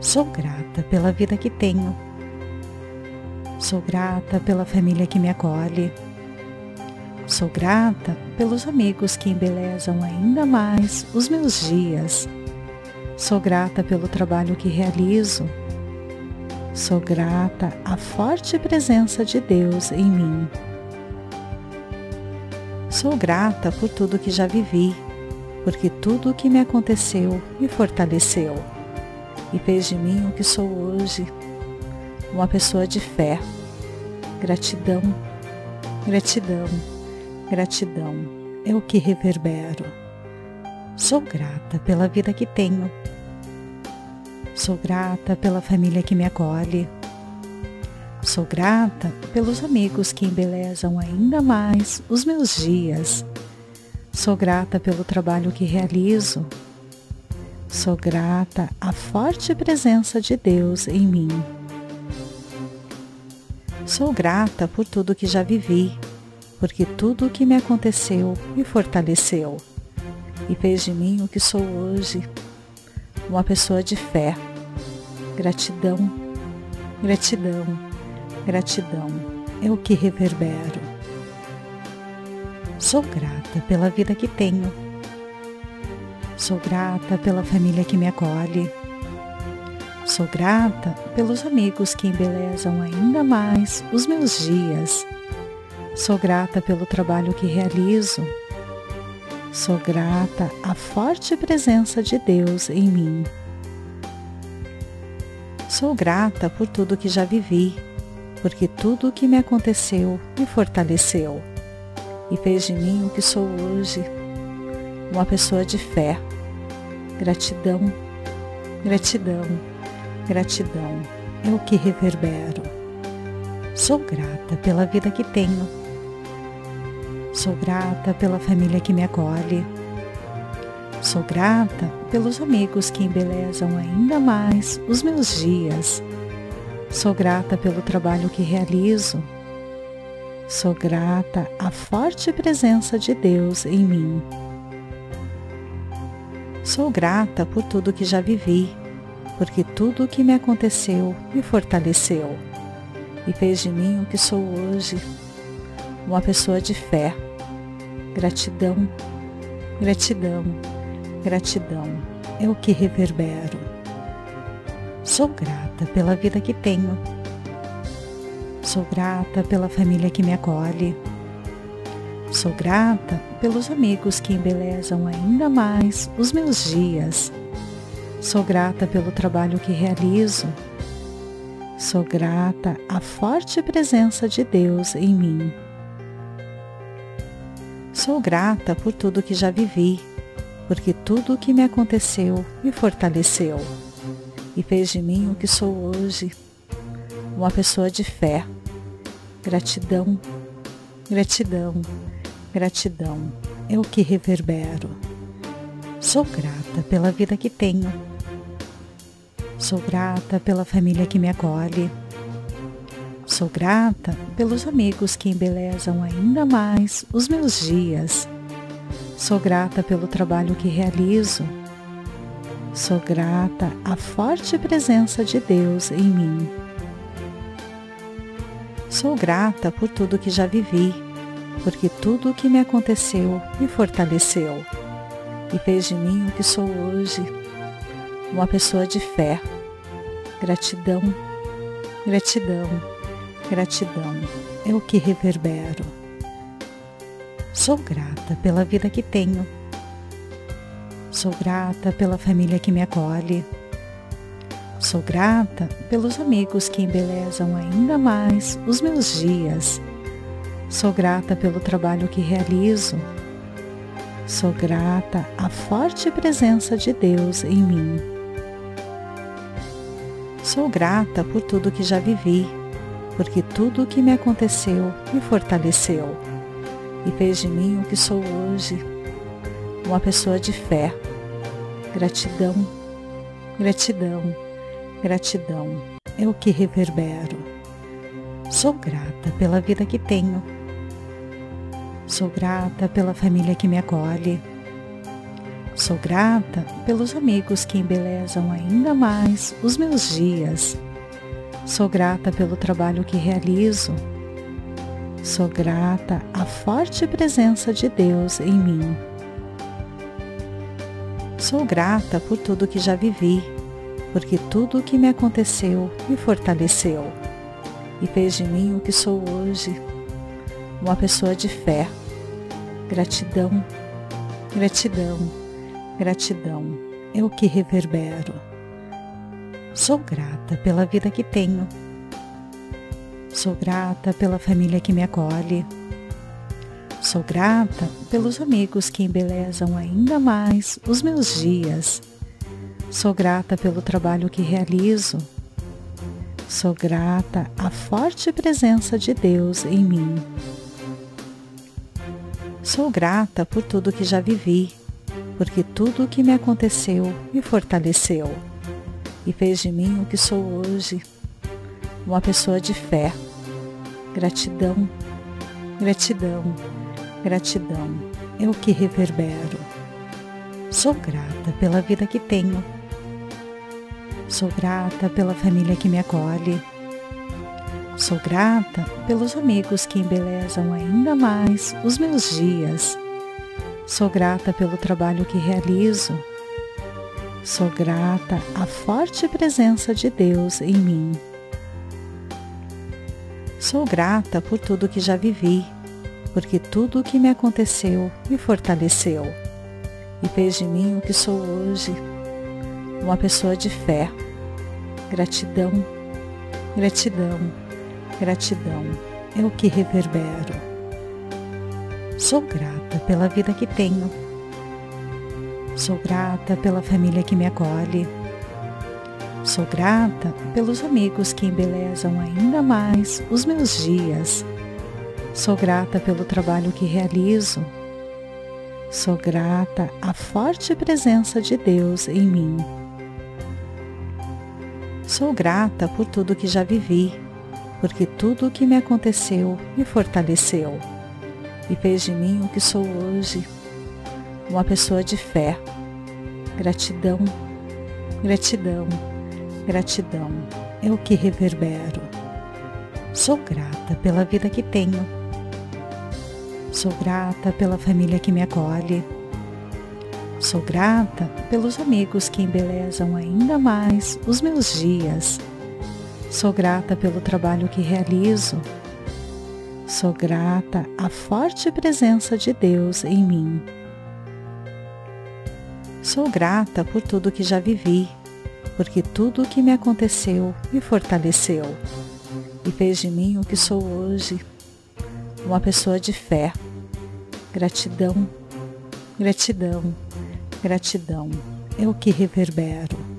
Sou grata pela vida que tenho. Sou grata pela família que me acolhe. Sou grata pelos amigos que embelezam ainda mais os meus dias. Sou grata pelo trabalho que realizo. Sou grata à forte presença de Deus em mim. Sou grata por tudo que já vivi, porque tudo o que me aconteceu me fortaleceu e fez de mim o que sou hoje, uma pessoa de fé. Gratidão, gratidão Gratidão é o que reverbero. Sou grata pela vida que tenho. Sou grata pela família que me acolhe. Sou grata pelos amigos que embelezam ainda mais os meus dias. Sou grata pelo trabalho que realizo. Sou grata à forte presença de Deus em mim. Sou grata por tudo que já vivi porque tudo o que me aconteceu me fortaleceu e fez de mim o que sou hoje, uma pessoa de fé. Gratidão, gratidão, gratidão é o que reverbero. Sou grata pela vida que tenho. Sou grata pela família que me acolhe. Sou grata pelos amigos que embelezam ainda mais os meus dias Sou grata pelo trabalho que realizo. Sou grata à forte presença de Deus em mim. Sou grata por tudo que já vivi, porque tudo o que me aconteceu me fortaleceu e fez de mim o que sou hoje, uma pessoa de fé. Gratidão, gratidão, gratidão é o que reverbero. Sou grata pela vida que tenho Sou grata pela família que me acolhe. Sou grata pelos amigos que embelezam ainda mais os meus dias. Sou grata pelo trabalho que realizo. Sou grata à forte presença de Deus em mim. Sou grata por tudo que já vivi, porque tudo o que me aconteceu me fortaleceu e fez de mim o que sou hoje, uma pessoa de fé Gratidão, gratidão, gratidão é o que reverbero. Sou grata pela vida que tenho. Sou grata pela família que me acolhe. Sou grata pelos amigos que embelezam ainda mais os meus dias. Sou grata pelo trabalho que realizo. Sou grata à forte presença de Deus em mim. Sou grata por tudo que já vivi, porque tudo o que me aconteceu me fortaleceu e fez de mim o que sou hoje, uma pessoa de fé. Gratidão, gratidão, gratidão é o que reverbero. Sou grata pela vida que tenho. Sou grata pela família que me acolhe Sou grata pelos amigos que embelezam ainda mais os meus dias. Sou grata pelo trabalho que realizo. Sou grata à forte presença de Deus em mim. Sou grata por tudo que já vivi, porque tudo o que me aconteceu me fortaleceu e fez de mim o que sou hoje, uma pessoa de fé. Gratidão, gratidão Gratidão é o que reverbero. Sou grata pela vida que tenho. Sou grata pela família que me acolhe. Sou grata pelos amigos que embelezam ainda mais os meus dias. Sou grata pelo trabalho que realizo. Sou grata à forte presença de Deus em mim. Sou grata por tudo que já vivi porque tudo o que me aconteceu me fortaleceu e fez de mim o que sou hoje, uma pessoa de fé. Gratidão, gratidão, gratidão é o que reverbero. Sou grata pela vida que tenho. Sou grata pela família que me acolhe. Sou grata pelos amigos que embelezam ainda mais os meus dias. Sou grata pelo trabalho que realizo. Sou grata à forte presença de Deus em mim. Sou grata por tudo que já vivi, porque tudo o que me aconteceu me fortaleceu e fez de mim o que sou hoje, uma pessoa de fé. Gratidão, gratidão, gratidão é o que reverbero. Sou grata pela vida que tenho. Sou grata pela família que me acolhe. Sou grata pelos amigos que embelezam ainda mais os meus dias. Sou grata pelo trabalho que realizo. Sou grata à forte presença de Deus em mim. Sou grata por tudo que já vivi, porque tudo o que me aconteceu me fortaleceu e fez de mim o que sou hoje, uma pessoa de fé. Gratidão, gratidão Gratidão é o que reverbero. Sou grata pela vida que tenho. Sou grata pela família que me acolhe. Sou grata pelos amigos que embelezam ainda mais os meus dias. Sou grata pelo trabalho que realizo. Sou grata à forte presença de Deus em mim. Sou grata por tudo que já vivi porque tudo o que me aconteceu me fortaleceu e fez de mim o que sou hoje, uma pessoa de fé. Gratidão, gratidão, gratidão é o que reverbero. Sou grata pela vida que tenho. Sou grata pela família que me acolhe. Sou grata pelos amigos que embelezam ainda mais os meus dias Sou grata pelo trabalho que realizo. Sou grata à forte presença de Deus em mim. Sou grata por tudo que já vivi, porque tudo o que me aconteceu me fortaleceu e fez de mim o que sou hoje, uma pessoa de fé. Gratidão, gratidão, gratidão é o que reverbero. Sou grata pela vida que tenho Sou grata pela família que me acolhe. Sou grata pelos amigos que embelezam ainda mais os meus dias. Sou grata pelo trabalho que realizo. Sou grata à forte presença de Deus em mim. Sou grata por tudo que já vivi, porque tudo o que me aconteceu me fortaleceu e fez de mim o que sou hoje, uma pessoa de fé. Gratidão, gratidão, gratidão é o que reverbero.